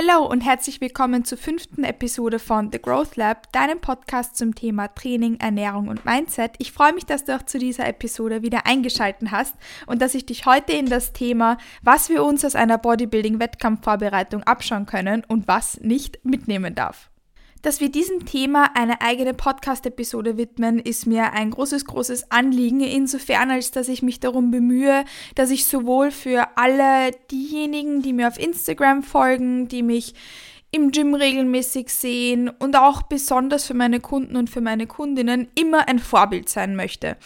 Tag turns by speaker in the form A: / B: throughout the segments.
A: Hallo und herzlich willkommen zur fünften Episode von The Growth Lab, deinem Podcast zum Thema Training, Ernährung und Mindset. Ich freue mich, dass du auch zu dieser Episode wieder eingeschaltet hast und dass ich dich heute in das Thema, was wir uns aus einer Bodybuilding-Wettkampfvorbereitung abschauen können und was nicht mitnehmen darf. Dass wir diesem Thema eine eigene Podcast-Episode widmen, ist mir ein großes, großes Anliegen, insofern als dass ich mich darum bemühe, dass ich sowohl für alle diejenigen, die mir auf Instagram folgen, die mich im Gym regelmäßig sehen und auch besonders für meine Kunden und für meine Kundinnen immer ein Vorbild sein möchte.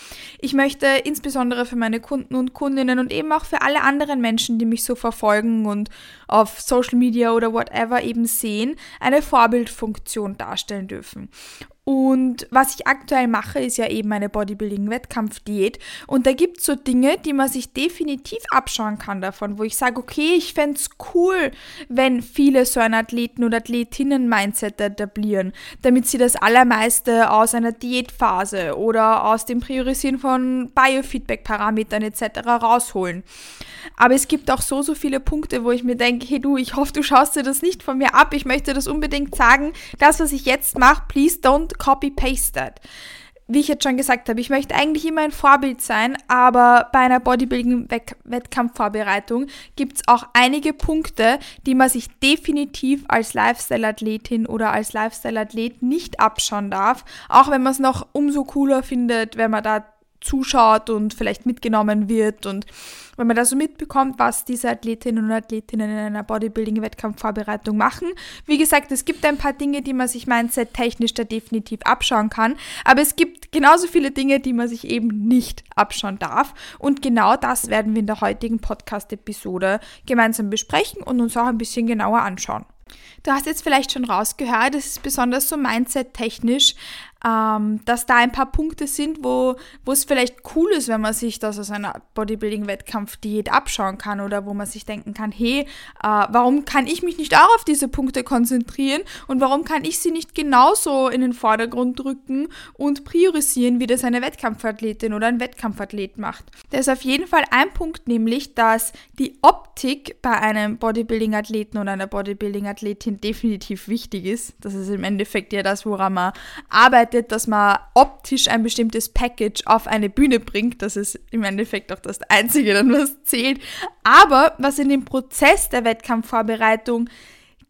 A: Ich möchte insbesondere für meine Kunden und Kundinnen und eben auch für alle anderen Menschen, die mich so verfolgen und auf Social Media oder whatever eben sehen, eine Vorbildfunktion darstellen dürfen. Und was ich aktuell mache, ist ja eben eine Bodybuilding-Wettkampfdiät. Und da gibt es so Dinge, die man sich definitiv abschauen kann davon, wo ich sage, okay, ich fände es cool, wenn viele so ein Athleten- oder Athletinnen-Mindset etablieren, damit sie das Allermeiste aus einer Diätphase oder aus dem Priorisieren von Biofeedback-Parametern etc. rausholen. Aber es gibt auch so, so viele Punkte, wo ich mir denke, hey du, ich hoffe, du schaust dir das nicht von mir ab. Ich möchte das unbedingt sagen. Das, was ich jetzt mache, please don't copy-paste that wie ich jetzt schon gesagt habe, ich möchte eigentlich immer ein Vorbild sein, aber bei einer Bodybuilding-Wettkampfvorbereitung gibt es auch einige Punkte, die man sich definitiv als Lifestyle-Athletin oder als Lifestyle-Athlet nicht abschauen darf, auch wenn man es noch umso cooler findet, wenn man da zuschaut und vielleicht mitgenommen wird und wenn man da so mitbekommt, was diese Athletinnen und Athletinnen in einer Bodybuilding-Wettkampfvorbereitung machen. Wie gesagt, es gibt ein paar Dinge, die man sich mindset-technisch da definitiv abschauen kann, aber es gibt genauso viele Dinge, die man sich eben nicht abschauen darf und genau das werden wir in der heutigen Podcast-Episode gemeinsam besprechen und uns auch ein bisschen genauer anschauen. Du hast jetzt vielleicht schon rausgehört, es ist besonders so mindset-technisch ähm, dass da ein paar Punkte sind, wo, wo es vielleicht cool ist, wenn man sich das aus einer Bodybuilding-Wettkampf-Diät abschauen kann oder wo man sich denken kann, hey, äh, warum kann ich mich nicht auch auf diese Punkte konzentrieren und warum kann ich sie nicht genauso in den Vordergrund drücken und priorisieren, wie das eine Wettkampfathletin oder ein Wettkampfathlet macht. Da ist auf jeden Fall ein Punkt, nämlich, dass die Optik bei einem Bodybuilding-Athleten oder einer Bodybuilding-Athletin definitiv wichtig ist. Das ist im Endeffekt ja das, woran man arbeitet bedeutet, dass man optisch ein bestimmtes Package auf eine Bühne bringt. Das ist im Endeffekt auch das Einzige, was zählt. Aber was in dem Prozess der Wettkampfvorbereitung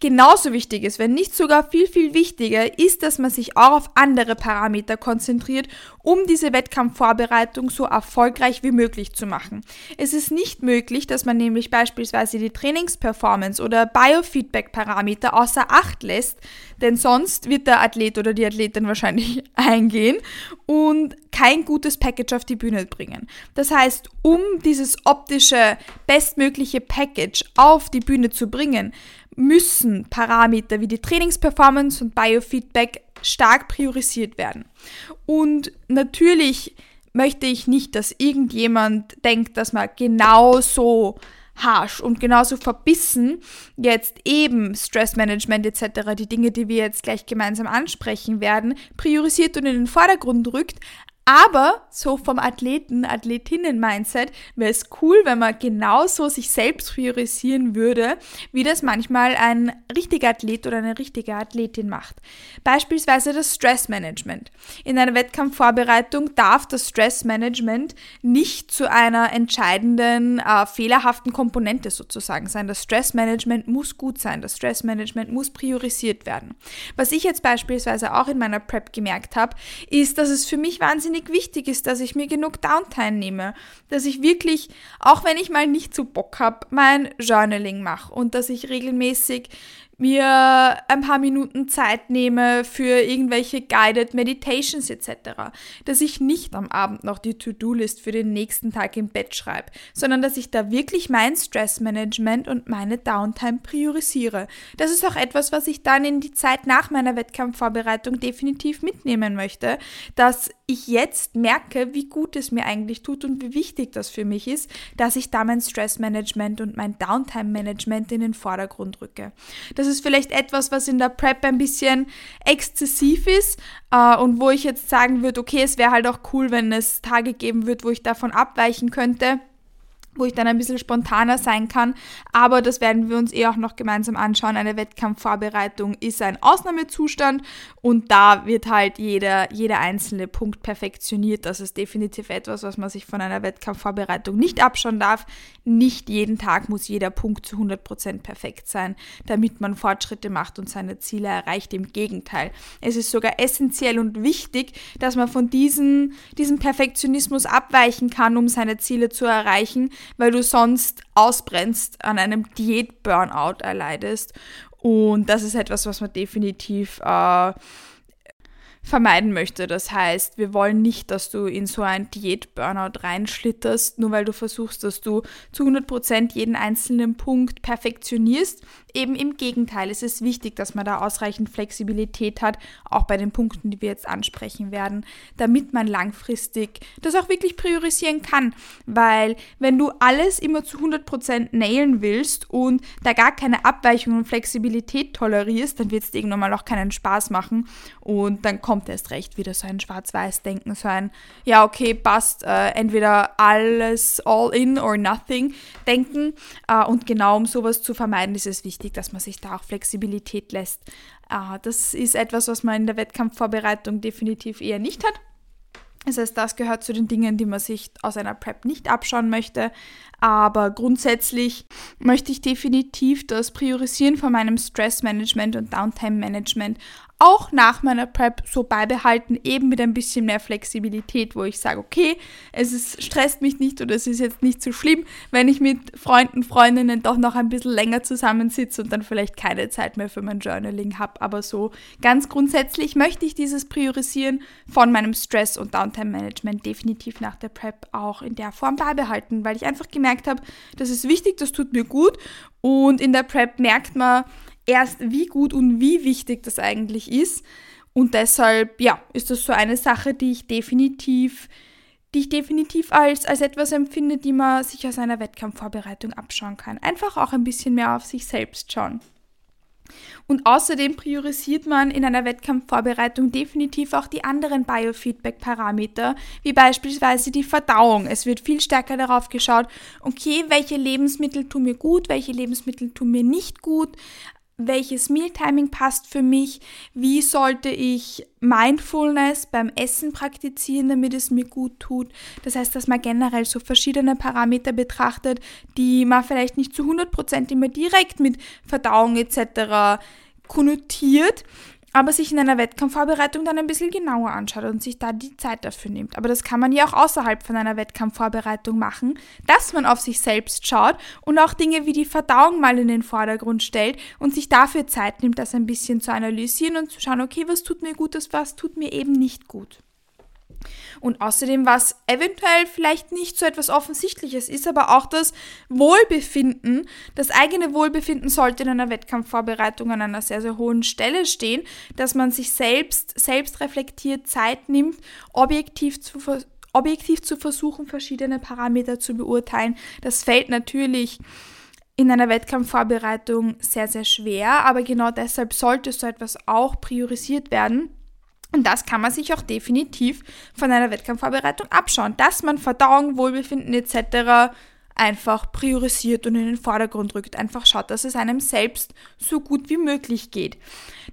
A: genauso wichtig ist, wenn nicht sogar viel, viel wichtiger, ist, dass man sich auch auf andere Parameter konzentriert, um diese Wettkampfvorbereitung so erfolgreich wie möglich zu machen. Es ist nicht möglich, dass man nämlich beispielsweise die Trainingsperformance oder Biofeedback-Parameter außer Acht lässt, denn sonst wird der Athlet oder die Athletin wahrscheinlich eingehen und kein gutes Package auf die Bühne bringen. Das heißt, um dieses optische, bestmögliche Package auf die Bühne zu bringen, müssen Parameter wie die Trainingsperformance und Biofeedback stark priorisiert werden. Und natürlich möchte ich nicht, dass irgendjemand denkt, dass man genauso harsh und genauso verbissen jetzt eben Stressmanagement etc., die Dinge, die wir jetzt gleich gemeinsam ansprechen werden, priorisiert und in den Vordergrund rückt, aber so vom Athleten, Athletinnen-Mindset wäre es cool, wenn man genauso sich selbst priorisieren würde, wie das manchmal ein richtiger Athlet oder eine richtige Athletin macht. Beispielsweise das Stressmanagement. In einer Wettkampfvorbereitung darf das Stressmanagement nicht zu einer entscheidenden, äh, fehlerhaften Komponente sozusagen sein. Das Stressmanagement muss gut sein. Das Stressmanagement muss priorisiert werden. Was ich jetzt beispielsweise auch in meiner Prep gemerkt habe, ist, dass es für mich wahnsinnig wahnsinnig wichtig ist, dass ich mir genug Downtime nehme, dass ich wirklich, auch wenn ich mal nicht so Bock habe, mein Journaling mache und dass ich regelmäßig mir ein paar Minuten Zeit nehme für irgendwelche Guided Meditations etc. Dass ich nicht am Abend noch die To-Do-List für den nächsten Tag im Bett schreibe, sondern dass ich da wirklich mein Stressmanagement und meine Downtime priorisiere. Das ist auch etwas, was ich dann in die Zeit nach meiner Wettkampfvorbereitung definitiv mitnehmen möchte, dass ich jetzt merke, wie gut es mir eigentlich tut und wie wichtig das für mich ist, dass ich da mein Stressmanagement und mein Downtime-Management in den Vordergrund rücke. Das das ist vielleicht etwas, was in der Prep ein bisschen exzessiv ist äh, und wo ich jetzt sagen würde, okay, es wäre halt auch cool, wenn es Tage geben würde, wo ich davon abweichen könnte. Wo ich dann ein bisschen spontaner sein kann. Aber das werden wir uns eh auch noch gemeinsam anschauen. Eine Wettkampfvorbereitung ist ein Ausnahmezustand und da wird halt jeder, jeder einzelne Punkt perfektioniert. Das ist definitiv etwas, was man sich von einer Wettkampfvorbereitung nicht abschauen darf. Nicht jeden Tag muss jeder Punkt zu 100% perfekt sein, damit man Fortschritte macht und seine Ziele erreicht. Im Gegenteil. Es ist sogar essentiell und wichtig, dass man von diesem, diesem Perfektionismus abweichen kann, um seine Ziele zu erreichen weil du sonst ausbrennst, an einem Diät-Burnout erleidest. Und das ist etwas, was man definitiv äh, vermeiden möchte. Das heißt, wir wollen nicht, dass du in so ein Diät-Burnout reinschlitterst, nur weil du versuchst, dass du zu 100% jeden einzelnen Punkt perfektionierst. Eben im Gegenteil, es ist wichtig, dass man da ausreichend Flexibilität hat, auch bei den Punkten, die wir jetzt ansprechen werden, damit man langfristig das auch wirklich priorisieren kann. Weil wenn du alles immer zu 100% nailen willst und da gar keine Abweichung und Flexibilität tolerierst, dann wird es dir irgendwann mal auch keinen Spaß machen und dann kommt kommt erst recht wieder so ein Schwarz-Weiß-Denken, so ein, ja, okay, passt, äh, entweder alles all in or nothing denken. Äh, und genau um sowas zu vermeiden, ist es wichtig, dass man sich da auch Flexibilität lässt. Äh, das ist etwas, was man in der Wettkampfvorbereitung definitiv eher nicht hat. Das heißt, das gehört zu den Dingen, die man sich aus einer Prep nicht abschauen möchte. Aber grundsätzlich möchte ich definitiv das Priorisieren von meinem Stressmanagement und Downtime-Management auch nach meiner Prep so beibehalten, eben mit ein bisschen mehr Flexibilität, wo ich sage, okay, es ist, stresst mich nicht oder es ist jetzt nicht so schlimm, wenn ich mit Freunden, Freundinnen doch noch ein bisschen länger zusammensitze und dann vielleicht keine Zeit mehr für mein Journaling habe. Aber so ganz grundsätzlich möchte ich dieses Priorisieren von meinem Stress- und Downtime-Management definitiv nach der Prep auch in der Form beibehalten, weil ich einfach gemerkt habe, das ist wichtig, das tut mir gut und in der Prep merkt man, erst, wie gut und wie wichtig das eigentlich ist. Und deshalb, ja, ist das so eine Sache, die ich definitiv, die ich definitiv als, als etwas empfinde, die man sich aus einer Wettkampfvorbereitung abschauen kann. Einfach auch ein bisschen mehr auf sich selbst schauen. Und außerdem priorisiert man in einer Wettkampfvorbereitung definitiv auch die anderen Biofeedback-Parameter, wie beispielsweise die Verdauung. Es wird viel stärker darauf geschaut, okay, welche Lebensmittel tun mir gut, welche Lebensmittel tun mir nicht gut, welches Mealtiming passt für mich, wie sollte ich Mindfulness beim Essen praktizieren, damit es mir gut tut. Das heißt, dass man generell so verschiedene Parameter betrachtet, die man vielleicht nicht zu 100% immer direkt mit Verdauung etc. konnotiert, aber sich in einer Wettkampfvorbereitung dann ein bisschen genauer anschaut und sich da die Zeit dafür nimmt. Aber das kann man ja auch außerhalb von einer Wettkampfvorbereitung machen, dass man auf sich selbst schaut und auch Dinge wie die Verdauung mal in den Vordergrund stellt und sich dafür Zeit nimmt, das ein bisschen zu analysieren und zu schauen, okay, was tut mir gut, was tut mir eben nicht gut. Und außerdem, was eventuell vielleicht nicht so etwas Offensichtliches ist, aber auch das Wohlbefinden, das eigene Wohlbefinden sollte in einer Wettkampfvorbereitung an einer sehr, sehr hohen Stelle stehen, dass man sich selbst, selbst reflektiert Zeit nimmt, objektiv zu, objektiv zu versuchen, verschiedene Parameter zu beurteilen. Das fällt natürlich in einer Wettkampfvorbereitung sehr, sehr schwer, aber genau deshalb sollte so etwas auch priorisiert werden und das kann man sich auch definitiv von einer Wettkampfvorbereitung abschauen, dass man Verdauung, Wohlbefinden etc. einfach priorisiert und in den Vordergrund rückt. Einfach schaut, dass es einem selbst so gut wie möglich geht.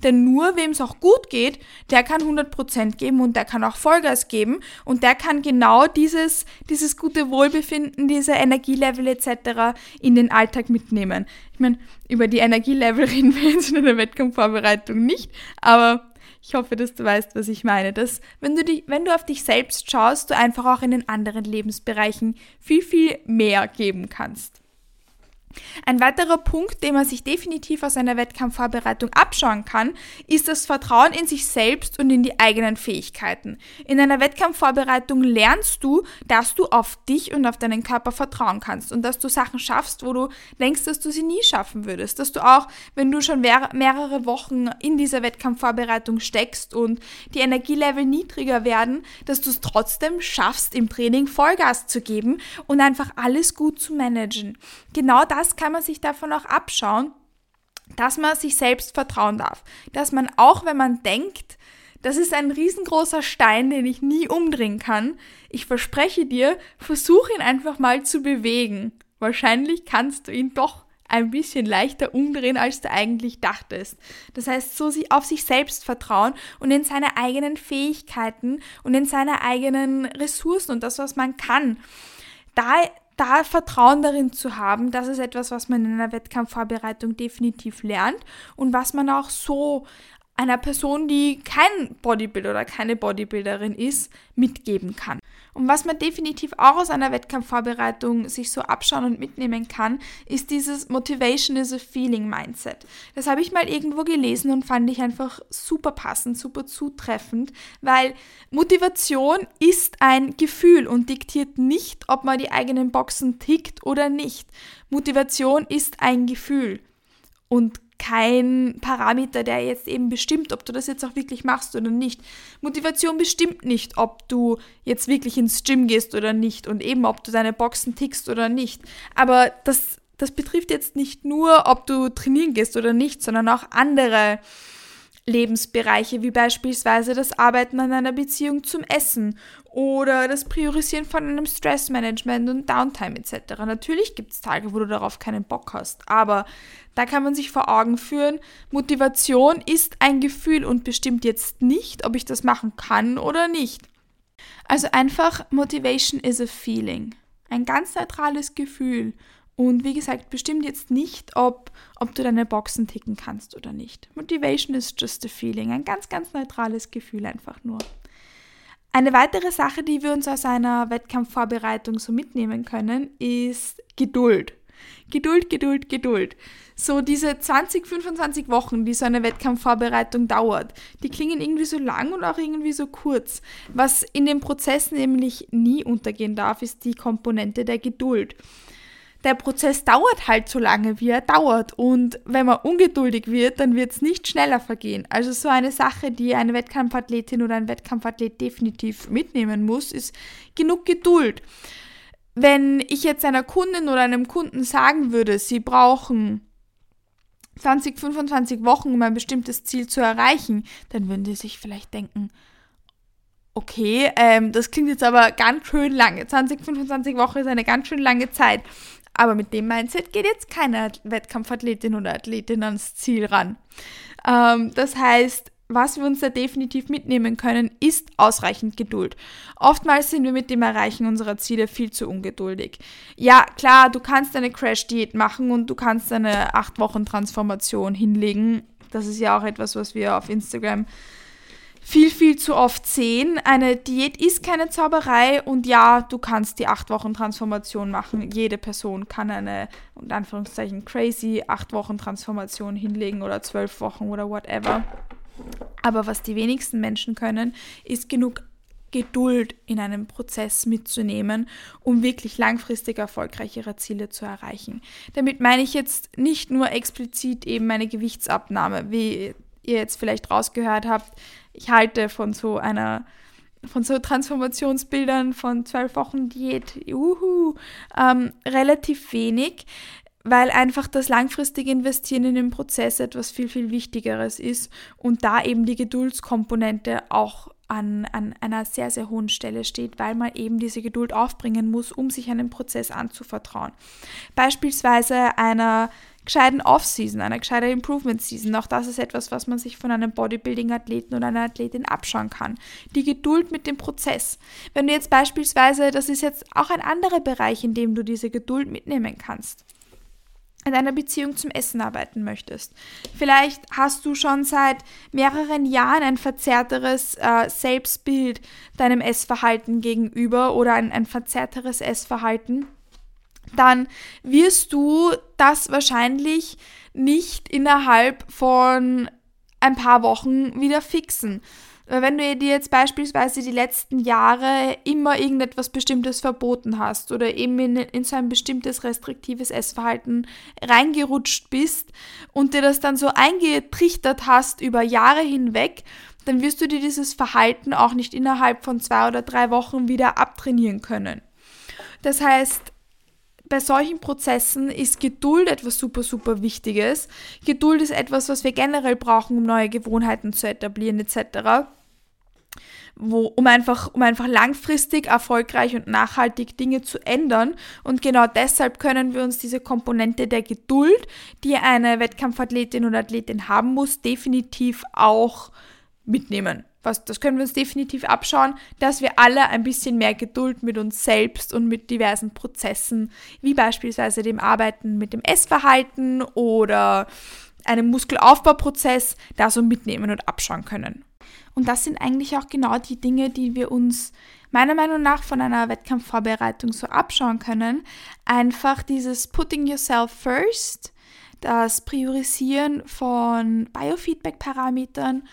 A: Denn nur wem es auch gut geht, der kann 100% geben und der kann auch Vollgas geben und der kann genau dieses, dieses gute Wohlbefinden, diese Energielevel etc. in den Alltag mitnehmen. Ich meine, über die Energielevel reden wir jetzt in einer Wettkampfvorbereitung nicht, aber ich hoffe, dass du weißt, was ich meine. Dass, wenn du, dich, wenn du auf dich selbst schaust, du einfach auch in den anderen Lebensbereichen viel, viel mehr geben kannst. Ein weiterer Punkt, den man sich definitiv aus einer Wettkampfvorbereitung abschauen kann, ist das Vertrauen in sich selbst und in die eigenen Fähigkeiten. In einer Wettkampfvorbereitung lernst du, dass du auf dich und auf deinen Körper vertrauen kannst und dass du Sachen schaffst, wo du denkst, dass du sie nie schaffen würdest. Dass du auch, wenn du schon mehrere Wochen in dieser Wettkampfvorbereitung steckst und die Energielevel niedriger werden, dass du es trotzdem schaffst, im Training Vollgas zu geben und einfach alles gut zu managen. Genau das das kann man sich davon auch abschauen, dass man sich selbst vertrauen darf. Dass man auch, wenn man denkt, Das ist ein riesengroßer Stein, den ich nie umdrehen kann. Ich verspreche dir, versuch ihn einfach mal zu bewegen. Wahrscheinlich kannst du ihn doch ein bisschen leichter umdrehen, als du eigentlich dachtest. Das heißt, so auf sich selbst vertrauen und in seine eigenen Fähigkeiten und in seine eigenen Ressourcen und das, was man kann. Da, da Vertrauen darin zu haben, das ist etwas, was man in einer Wettkampfvorbereitung definitiv lernt und was man auch so einer Person, die kein Bodybuilder oder keine Bodybuilderin ist, mitgeben kann. Und was man definitiv auch aus einer Wettkampfvorbereitung sich so abschauen und mitnehmen kann, ist dieses Motivation is a Feeling Mindset. Das habe ich mal irgendwo gelesen und fand ich einfach super passend, super zutreffend, weil Motivation ist ein Gefühl und diktiert nicht, ob man die eigenen Boxen tickt oder nicht. Motivation ist ein Gefühl und kein Parameter, der jetzt eben bestimmt, ob du das jetzt auch wirklich machst oder nicht. Motivation bestimmt nicht, ob du jetzt wirklich ins Gym gehst oder nicht und eben, ob du deine Boxen tickst oder nicht. Aber das, das betrifft jetzt nicht nur, ob du trainieren gehst oder nicht, sondern auch andere Lebensbereiche, wie beispielsweise das Arbeiten an einer Beziehung zum Essen oder das Priorisieren von einem Stressmanagement und Downtime etc. Natürlich gibt es Tage, wo du darauf keinen Bock hast, aber da kann man sich vor Augen führen, Motivation ist ein Gefühl und bestimmt jetzt nicht, ob ich das machen kann oder nicht. Also einfach Motivation is a feeling. Ein ganz neutrales Gefühl. Und wie gesagt, bestimmt jetzt nicht, ob, ob du deine Boxen ticken kannst oder nicht. Motivation is just a feeling. Ein ganz, ganz neutrales Gefühl einfach nur. Eine weitere Sache, die wir uns aus einer Wettkampfvorbereitung so mitnehmen können, ist Geduld. Geduld, Geduld, Geduld. So diese 20, 25 Wochen, die so eine Wettkampfvorbereitung dauert, die klingen irgendwie so lang und auch irgendwie so kurz. Was in dem Prozess nämlich nie untergehen darf, ist die Komponente der Geduld der Prozess dauert halt so lange, wie er dauert. Und wenn man ungeduldig wird, dann wird es nicht schneller vergehen. Also so eine Sache, die eine Wettkampfathletin oder ein Wettkampfathlet definitiv mitnehmen muss, ist genug Geduld. Wenn ich jetzt einer Kundin oder einem Kunden sagen würde, sie brauchen 20, 25 Wochen, um ein bestimmtes Ziel zu erreichen, dann würden die sich vielleicht denken, okay, ähm, das klingt jetzt aber ganz schön lange. 20, 25 Wochen ist eine ganz schön lange Zeit. Aber mit dem Mindset geht jetzt keine Wettkampfathletin oder Athletin ans Ziel ran. Ähm, das heißt, was wir uns da definitiv mitnehmen können, ist ausreichend Geduld. Oftmals sind wir mit dem Erreichen unserer Ziele viel zu ungeduldig. Ja, klar, du kannst eine Crash-Diät machen und du kannst eine 8-Wochen-Transformation hinlegen. Das ist ja auch etwas, was wir auf Instagram viel, viel zu oft sehen. Eine Diät ist keine Zauberei und ja, du kannst die 8 Wochen Transformation machen. Jede Person kann eine, unter Anführungszeichen, crazy 8 Wochen Transformation hinlegen oder 12 Wochen oder whatever. Aber was die wenigsten Menschen können, ist genug Geduld in einem Prozess mitzunehmen, um wirklich langfristig erfolgreich ihre Ziele zu erreichen. Damit meine ich jetzt nicht nur explizit eben eine Gewichtsabnahme, wie ihr jetzt vielleicht rausgehört habt, ich halte von so einer von so Transformationsbildern von zwölf Wochen Diät, juhu, ähm, relativ wenig, weil einfach das langfristige Investieren in den Prozess etwas viel, viel Wichtigeres ist und da eben die Geduldskomponente auch an, an einer sehr, sehr hohen Stelle steht, weil man eben diese Geduld aufbringen muss, um sich einem Prozess anzuvertrauen. Beispielsweise einer gescheiten Off-Season, einer gescheiten Improvement-Season. Auch das ist etwas, was man sich von einem Bodybuilding-Athleten oder einer Athletin abschauen kann. Die Geduld mit dem Prozess. Wenn du jetzt beispielsweise, das ist jetzt auch ein anderer Bereich, in dem du diese Geduld mitnehmen kannst in einer Beziehung zum Essen arbeiten möchtest. Vielleicht hast du schon seit mehreren Jahren ein verzerrteres äh, Selbstbild deinem Essverhalten gegenüber oder ein, ein verzerrteres Essverhalten dann wirst du das wahrscheinlich nicht innerhalb von ein paar Wochen wieder fixen. Wenn du dir jetzt beispielsweise die letzten Jahre immer irgendetwas Bestimmtes verboten hast oder eben in, in so ein bestimmtes restriktives Essverhalten reingerutscht bist und dir das dann so eingetrichtert hast über Jahre hinweg, dann wirst du dir dieses Verhalten auch nicht innerhalb von zwei oder drei Wochen wieder abtrainieren können. Das heißt, bei solchen Prozessen ist Geduld etwas super, super Wichtiges. Geduld ist etwas, was wir generell brauchen, um neue Gewohnheiten zu etablieren etc. wo, um einfach, um einfach langfristig erfolgreich und nachhaltig Dinge zu ändern. Und genau deshalb können wir uns diese Komponente der Geduld, die eine Wettkampfathletin oder Athletin haben muss, definitiv auch mitnehmen. Was, das können wir uns definitiv abschauen, dass wir alle ein bisschen mehr Geduld mit uns selbst und mit diversen Prozessen, wie beispielsweise dem Arbeiten mit dem Essverhalten oder einem Muskelaufbauprozess, da so mitnehmen und abschauen können. Und das sind eigentlich auch genau die Dinge, die wir uns meiner Meinung nach von einer Wettkampfvorbereitung so abschauen können. Einfach dieses Putting Yourself First, das Priorisieren von Biofeedback-Parametern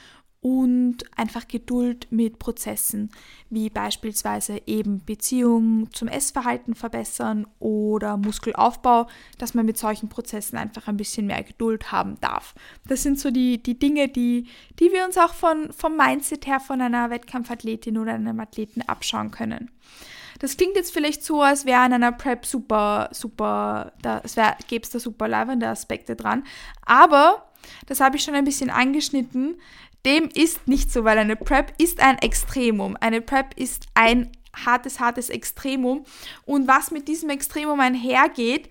A: und einfach Geduld mit Prozessen, wie beispielsweise eben Beziehungen zum Essverhalten verbessern oder Muskelaufbau, dass man mit solchen Prozessen einfach ein bisschen mehr Geduld haben darf. Das sind so die, die Dinge, die, die wir uns auch von, vom Mindset her von einer Wettkampfathletin oder einem Athleten abschauen können. Das klingt jetzt vielleicht so, als wäre in einer Prep super, super, da gäbe es da super lavende Aspekte dran. Aber, das habe ich schon ein bisschen angeschnitten, dem ist nicht so, weil eine Prep ist ein Extremum. Eine Prep ist ein hartes, hartes Extremum. Und was mit diesem Extremum einhergeht,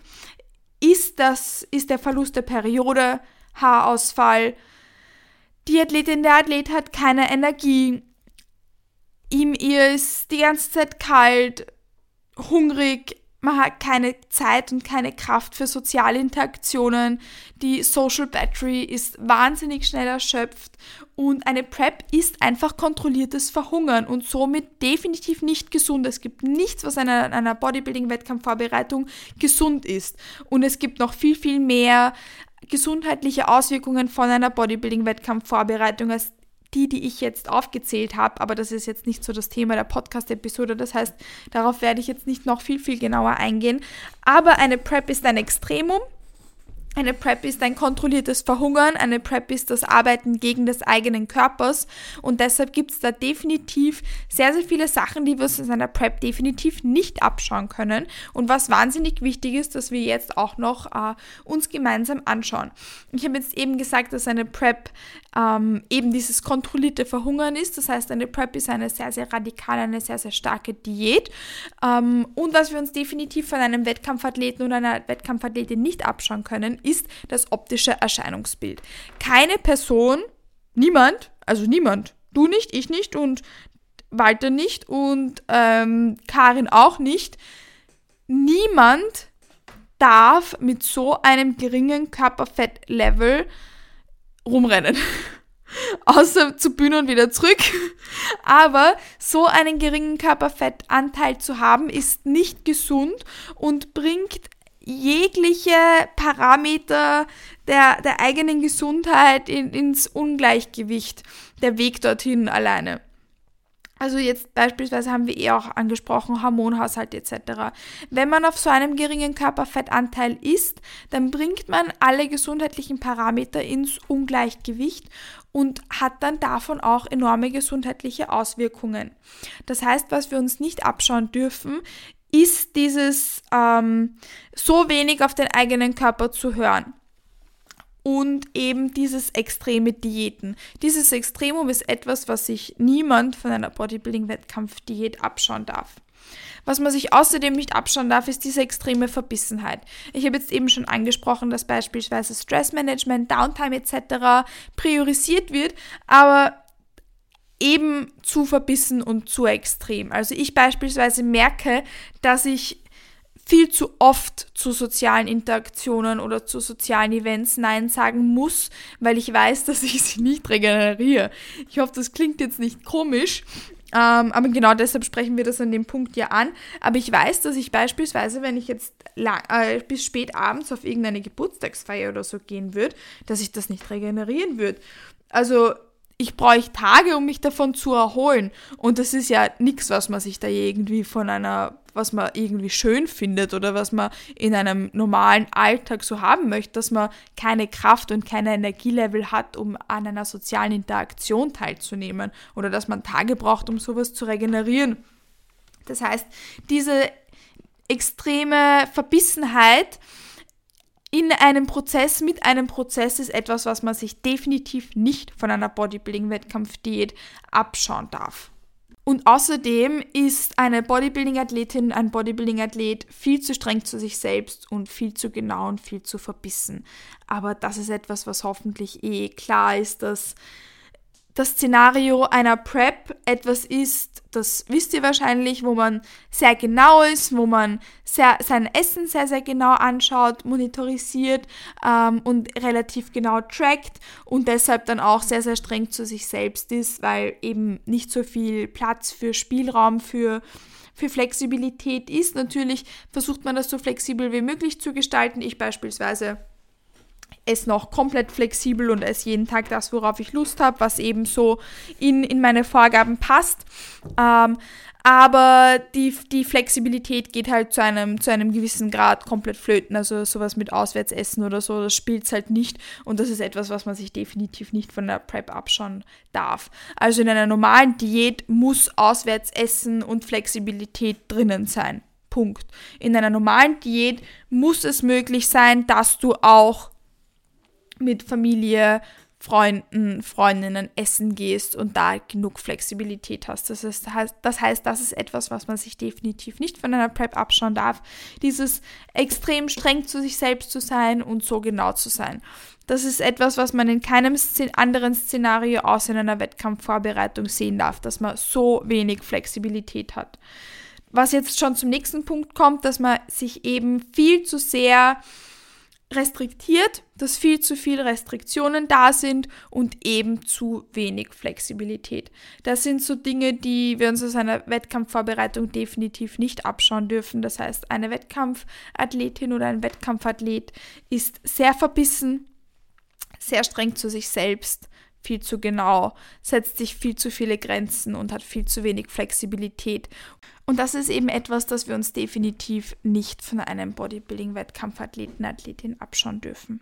A: ist, das, ist der Verlust der Periode, Haarausfall. Die Athletin, der Athlet hat keine Energie. Ihm, ist die ganze Zeit kalt, hungrig, man hat keine Zeit und keine Kraft für soziale Interaktionen. Die Social Battery ist wahnsinnig schnell erschöpft und eine PrEP ist einfach kontrolliertes Verhungern und somit definitiv nicht gesund. Es gibt nichts, was in einer, einer Bodybuilding-Wettkampfvorbereitung gesund ist. Und es gibt noch viel, viel mehr gesundheitliche Auswirkungen von einer Bodybuilding-Wettkampfvorbereitung als die, die ich jetzt aufgezählt habe, aber das ist jetzt nicht so das Thema der Podcast-Episode. Das heißt, darauf werde ich jetzt nicht noch viel, viel genauer eingehen. Aber eine PrEP ist ein Extremum eine PrEP ist ein kontrolliertes Verhungern, eine PrEP ist das Arbeiten gegen des eigenen Körpers. Und deshalb gibt es da definitiv sehr, sehr viele Sachen, die wir uns in einer PrEP definitiv nicht abschauen können. Und was wahnsinnig wichtig ist, dass wir jetzt auch noch äh, uns gemeinsam anschauen. Ich habe jetzt eben gesagt, dass eine PrEP ähm, eben dieses kontrollierte Verhungern ist, das heißt eine PrEP ist eine sehr, sehr radikale, eine sehr, sehr starke Diät. Ähm, und was wir uns definitiv von einem Wettkampfathleten oder einer Wettkampfathletin nicht abschauen können, ist das optische Erscheinungsbild. Keine Person, niemand, also niemand, du nicht, ich nicht und Walter nicht und ähm, Karin auch nicht, niemand darf mit so einem geringen Körperfettlevel rumrennen. Außer zu Bühne und wieder zurück. Aber so einen geringen Körperfettanteil zu haben, ist nicht gesund und bringt jegliche Parameter der, der eigenen Gesundheit in, ins Ungleichgewicht, der Weg dorthin alleine. Also jetzt beispielsweise haben wir eh auch angesprochen, Hormonhaushalt etc. Wenn man auf so einem geringen Körperfettanteil ist, dann bringt man alle gesundheitlichen Parameter ins Ungleichgewicht und hat dann davon auch enorme gesundheitliche Auswirkungen. Das heißt, was wir uns nicht abschauen dürfen, ist dieses ähm, so wenig auf den eigenen Körper zu hören. Und eben dieses extreme Diäten. Dieses Extremum ist etwas, was sich niemand von einer Bodybuilding-Wettkampfdiät abschauen darf. Was man sich außerdem nicht abschauen darf, ist diese extreme Verbissenheit. Ich habe jetzt eben schon angesprochen, dass beispielsweise Stressmanagement, Downtime etc. priorisiert wird, aber eben zu verbissen und zu extrem. Also ich beispielsweise merke, dass ich viel zu oft zu sozialen Interaktionen oder zu sozialen Events Nein sagen muss, weil ich weiß, dass ich sie nicht regeneriere. Ich hoffe, das klingt jetzt nicht komisch, ähm, aber genau deshalb sprechen wir das an dem Punkt ja an. Aber ich weiß, dass ich beispielsweise, wenn ich jetzt lang, äh, bis spät abends auf irgendeine Geburtstagsfeier oder so gehen würde, dass ich das nicht regenerieren würde. Also ich bräuchte Tage, um mich davon zu erholen. Und das ist ja nichts, was man sich da irgendwie von einer, was man irgendwie schön findet oder was man in einem normalen Alltag so haben möchte, dass man keine Kraft und keine Energielevel hat, um an einer sozialen Interaktion teilzunehmen oder dass man Tage braucht, um sowas zu regenerieren. Das heißt, diese extreme Verbissenheit, in einem Prozess, mit einem Prozess ist etwas, was man sich definitiv nicht von einer Bodybuilding-Wettkampfdiät abschauen darf. Und außerdem ist eine Bodybuilding-Athletin, ein Bodybuilding-Athlet viel zu streng zu sich selbst und viel zu genau und viel zu verbissen. Aber das ist etwas, was hoffentlich eh klar ist, dass das Szenario einer Prep etwas ist, das wisst ihr wahrscheinlich, wo man sehr genau ist, wo man sehr, sein Essen sehr, sehr genau anschaut, monitorisiert ähm, und relativ genau trackt und deshalb dann auch sehr, sehr streng zu sich selbst ist, weil eben nicht so viel Platz für Spielraum, für für Flexibilität ist. Natürlich versucht man das so flexibel wie möglich zu gestalten. Ich beispielsweise es noch komplett flexibel und esse jeden Tag das, worauf ich Lust habe, was eben so in, in meine Vorgaben passt. Ähm, aber die, die Flexibilität geht halt zu einem, zu einem gewissen Grad komplett flöten. Also sowas mit Auswärtsessen oder so, das spielt es halt nicht. Und das ist etwas, was man sich definitiv nicht von der Prep abschauen darf. Also in einer normalen Diät muss Auswärtsessen und Flexibilität drinnen sein. Punkt. In einer normalen Diät muss es möglich sein, dass du auch mit Familie, Freunden, Freundinnen essen gehst und da genug Flexibilität hast. Das, ist, das heißt, das ist etwas, was man sich definitiv nicht von einer Prep abschauen darf. Dieses extrem streng zu sich selbst zu sein und so genau zu sein. Das ist etwas, was man in keinem anderen Szenario außer in einer Wettkampfvorbereitung sehen darf, dass man so wenig Flexibilität hat. Was jetzt schon zum nächsten Punkt kommt, dass man sich eben viel zu sehr restriktiert, dass viel zu viele Restriktionen da sind und eben zu wenig Flexibilität. Das sind so Dinge, die wir uns aus einer Wettkampfvorbereitung definitiv nicht abschauen dürfen. Das heißt, eine Wettkampfathletin oder ein Wettkampfathlet ist sehr verbissen, sehr streng zu sich selbst, viel zu genau, setzt sich viel zu viele Grenzen und hat viel zu wenig Flexibilität. Und das ist eben etwas, das wir uns definitiv nicht von einem Bodybuilding-Wettkampfathleten, Athletin abschauen dürfen.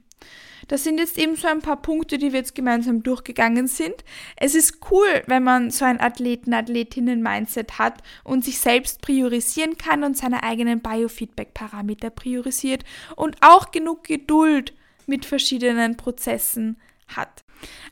A: Das sind jetzt eben so ein paar Punkte, die wir jetzt gemeinsam durchgegangen sind. Es ist cool, wenn man so ein Athleten, Athletinnen-Mindset hat und sich selbst priorisieren kann und seine eigenen Biofeedback-Parameter priorisiert und auch genug Geduld mit verschiedenen Prozessen hat.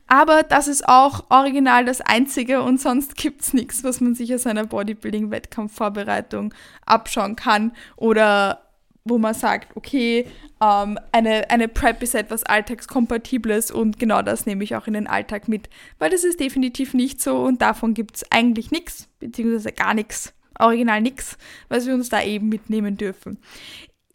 A: Aber das ist auch original das Einzige und sonst gibt es nichts, was man sich aus einer Bodybuilding-Wettkampfvorbereitung abschauen kann oder wo man sagt, okay, ähm, eine, eine Prep ist etwas Alltagskompatibles und genau das nehme ich auch in den Alltag mit, weil das ist definitiv nicht so und davon gibt es eigentlich nichts, beziehungsweise gar nichts, original nichts, was wir uns da eben mitnehmen dürfen.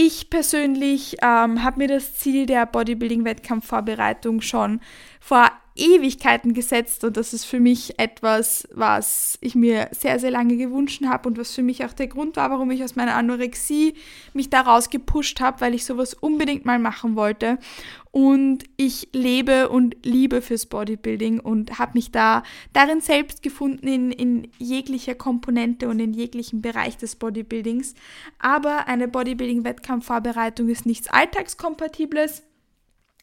A: Ich persönlich ähm, habe mir das Ziel der Bodybuilding-Wettkampfvorbereitung schon vor Ewigkeiten gesetzt und das ist für mich etwas, was ich mir sehr, sehr lange gewünscht habe und was für mich auch der Grund war, warum ich aus meiner Anorexie mich daraus gepusht habe, weil ich sowas unbedingt mal machen wollte. Und ich lebe und liebe fürs Bodybuilding und habe mich da darin selbst gefunden in, in jeglicher Komponente und in jeglichem Bereich des Bodybuildings. Aber eine Bodybuilding-Wettkampfvorbereitung ist nichts Alltagskompatibles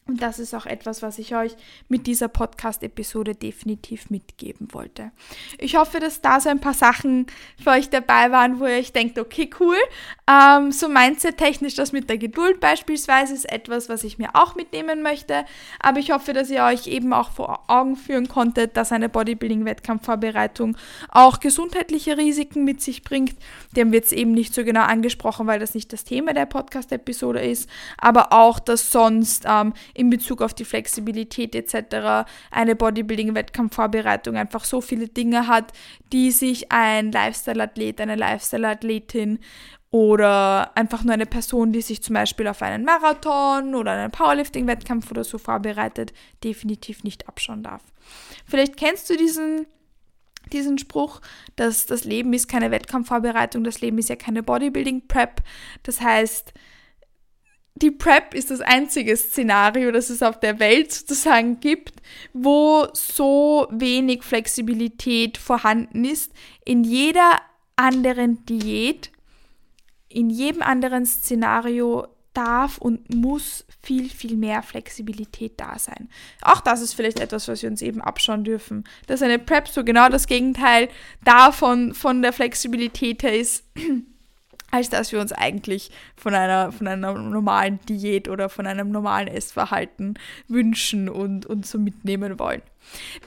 A: und das ist auch etwas, was ich euch mit dieser Podcast-Episode definitiv mitgeben wollte. Ich hoffe, dass da so ein paar Sachen für euch dabei waren, wo ihr euch denkt, okay, cool. Ähm, so mindset-technisch das mit der Geduld beispielsweise ist etwas, was ich mir auch mitnehmen möchte. Aber ich hoffe, dass ihr euch eben auch vor Augen führen konntet, dass eine Bodybuilding-Wettkampfvorbereitung auch gesundheitliche Risiken mit sich bringt. Die haben wir jetzt eben nicht so genau angesprochen, weil das nicht das Thema der Podcast-Episode ist. Aber auch, dass sonst ähm, in Bezug auf die Flexibilität etc. eine Bodybuilding-Wettkampfvorbereitung einfach so viele Dinge hat, die sich ein Lifestyle-Athlet, eine Lifestyle-Athletin oder einfach nur eine Person, die sich zum Beispiel auf einen Marathon oder einen Powerlifting-Wettkampf oder so vorbereitet, definitiv nicht abschauen darf. Vielleicht kennst du diesen, diesen Spruch, dass das Leben ist keine Wettkampfvorbereitung, das Leben ist ja keine Bodybuilding-Prep. Das heißt, die PrEP ist das einzige Szenario, das es auf der Welt sozusagen gibt, wo so wenig Flexibilität vorhanden ist. In jeder anderen Diät, in jedem anderen Szenario darf und muss viel, viel mehr Flexibilität da sein. Auch das ist vielleicht etwas, was wir uns eben abschauen dürfen. Dass eine PrEP so genau das Gegenteil davon von der Flexibilität her ist als dass wir uns eigentlich von einer, von einer normalen Diät oder von einem normalen Essverhalten wünschen und, und so mitnehmen wollen.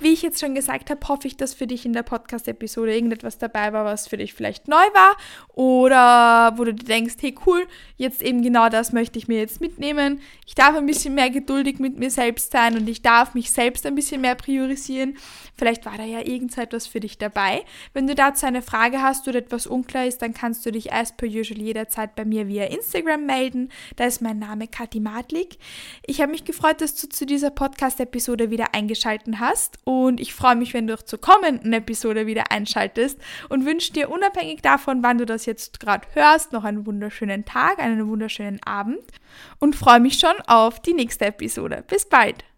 A: Wie ich jetzt schon gesagt habe, hoffe ich, dass für dich in der Podcast-Episode irgendetwas dabei war, was für dich vielleicht neu war oder wo du dir denkst, hey cool, jetzt eben genau das möchte ich mir jetzt mitnehmen. Ich darf ein bisschen mehr geduldig mit mir selbst sein und ich darf mich selbst ein bisschen mehr priorisieren. Vielleicht war da ja irgendetwas für dich dabei. Wenn du dazu eine Frage hast oder etwas unklar ist, dann kannst du dich as per usual jederzeit bei mir via Instagram melden. Da ist mein Name Kathi Madlik. Ich habe mich gefreut, dass du zu dieser Podcast-Episode wieder eingeschaltet hast hast und ich freue mich, wenn du auch zur kommenden Episode wieder einschaltest und wünsche dir unabhängig davon, wann du das jetzt gerade hörst, noch einen wunderschönen Tag, einen wunderschönen Abend und freue mich schon auf die nächste Episode. Bis bald!